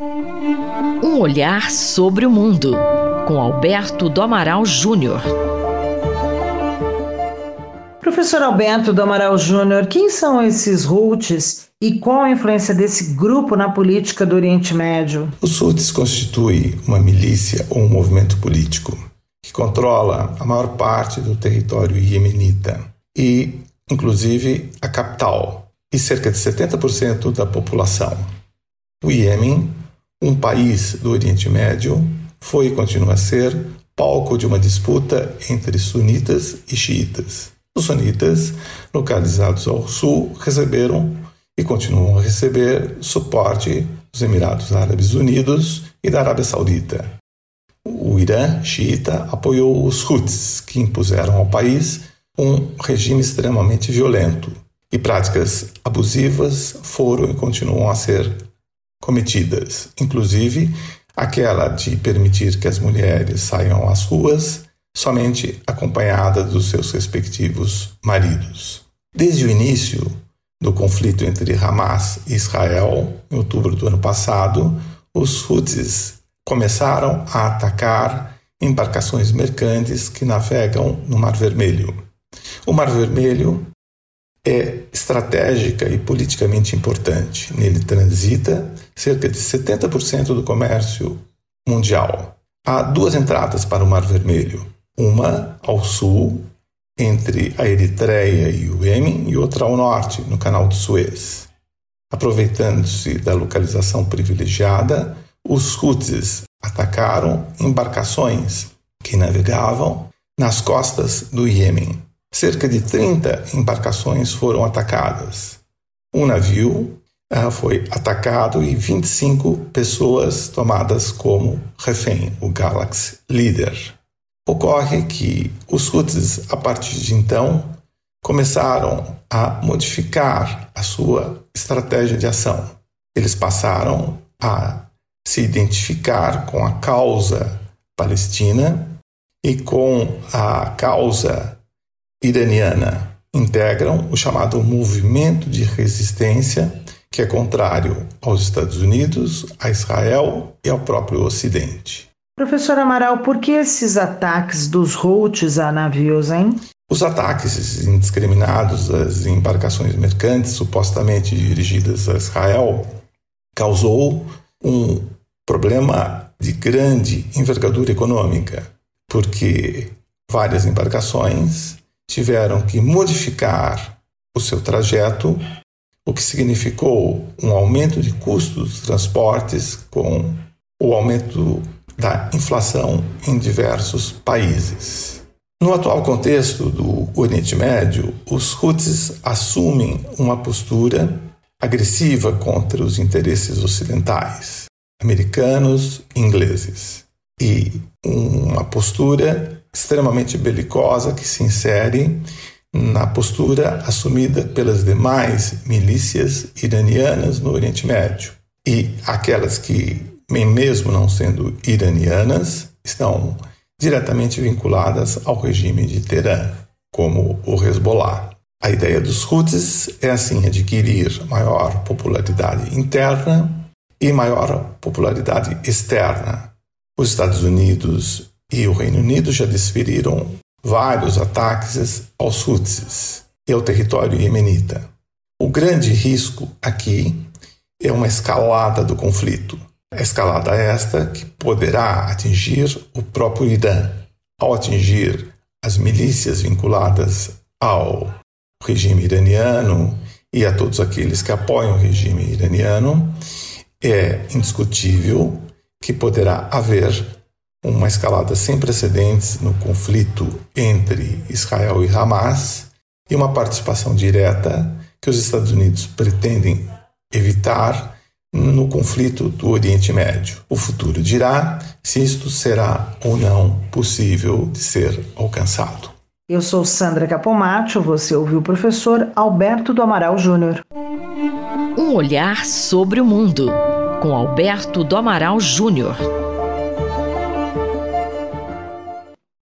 Um olhar sobre o mundo, com Alberto do Amaral Júnior. Professor Alberto do Amaral Júnior, quem são esses Houthis e qual a influência desse grupo na política do Oriente Médio? Os Houthis constituem uma milícia ou um movimento político que controla a maior parte do território iemenita e, inclusive, a capital e cerca de 70% da população. O Iêmen, um país do Oriente Médio, foi e continua a ser palco de uma disputa entre sunitas e xiitas. Os sunitas, localizados ao sul, receberam e continuam a receber suporte dos Emirados Árabes Unidos e da Arábia Saudita. O Irã xiita apoiou os Houthis, que impuseram ao país um regime extremamente violento, e práticas abusivas foram e continuam a ser cometidas, inclusive aquela de permitir que as mulheres saiam às ruas somente acompanhada dos seus respectivos maridos. Desde o início do conflito entre Hamas e Israel, em outubro do ano passado, os Houthis começaram a atacar embarcações mercantes que navegam no Mar Vermelho. O Mar Vermelho é estratégica e politicamente importante. Nele transita cerca de 70% do comércio mundial. Há duas entradas para o Mar Vermelho uma ao sul, entre a Eritreia e o Iêmen, e outra ao norte, no canal de Suez. Aproveitando-se da localização privilegiada, os Houthis atacaram embarcações que navegavam nas costas do Iêmen. Cerca de 30 embarcações foram atacadas. Um navio uh, foi atacado e 25 pessoas tomadas como refém, o Galaxy Leader. Ocorre que os Houthis, a partir de então, começaram a modificar a sua estratégia de ação. Eles passaram a se identificar com a causa palestina e com a causa iraniana. Integram o chamado movimento de resistência, que é contrário aos Estados Unidos, a Israel e ao próprio Ocidente. Professor Amaral, por que esses ataques dos Houthis a navios, hein? Os ataques indiscriminados às embarcações mercantes supostamente dirigidas a Israel causou um problema de grande envergadura econômica, porque várias embarcações tiveram que modificar o seu trajeto, o que significou um aumento de custos dos transportes com o aumento da inflação em diversos países. No atual contexto do Oriente Médio, os Houthis assumem uma postura agressiva contra os interesses ocidentais, americanos e ingleses, e uma postura extremamente belicosa que se insere na postura assumida pelas demais milícias iranianas no Oriente Médio e aquelas que mesmo não sendo iranianas, estão diretamente vinculadas ao regime de Teherã, como o Hezbollah. A ideia dos Houthis é assim adquirir maior popularidade interna e maior popularidade externa. Os Estados Unidos e o Reino Unido já desferiram vários ataques aos Houthis e ao território iemenita. O grande risco aqui é uma escalada do conflito, a escalada esta que poderá atingir o próprio Irã, ao atingir as milícias vinculadas ao regime iraniano e a todos aqueles que apoiam o regime iraniano, é indiscutível que poderá haver uma escalada sem precedentes no conflito entre Israel e Hamas e uma participação direta que os Estados Unidos pretendem evitar no conflito do Oriente Médio. O futuro dirá se isto será ou não possível de ser alcançado. Eu sou Sandra Capomatto, você ouviu o professor Alberto do Amaral Júnior. Um olhar sobre o mundo, com Alberto do Amaral Júnior.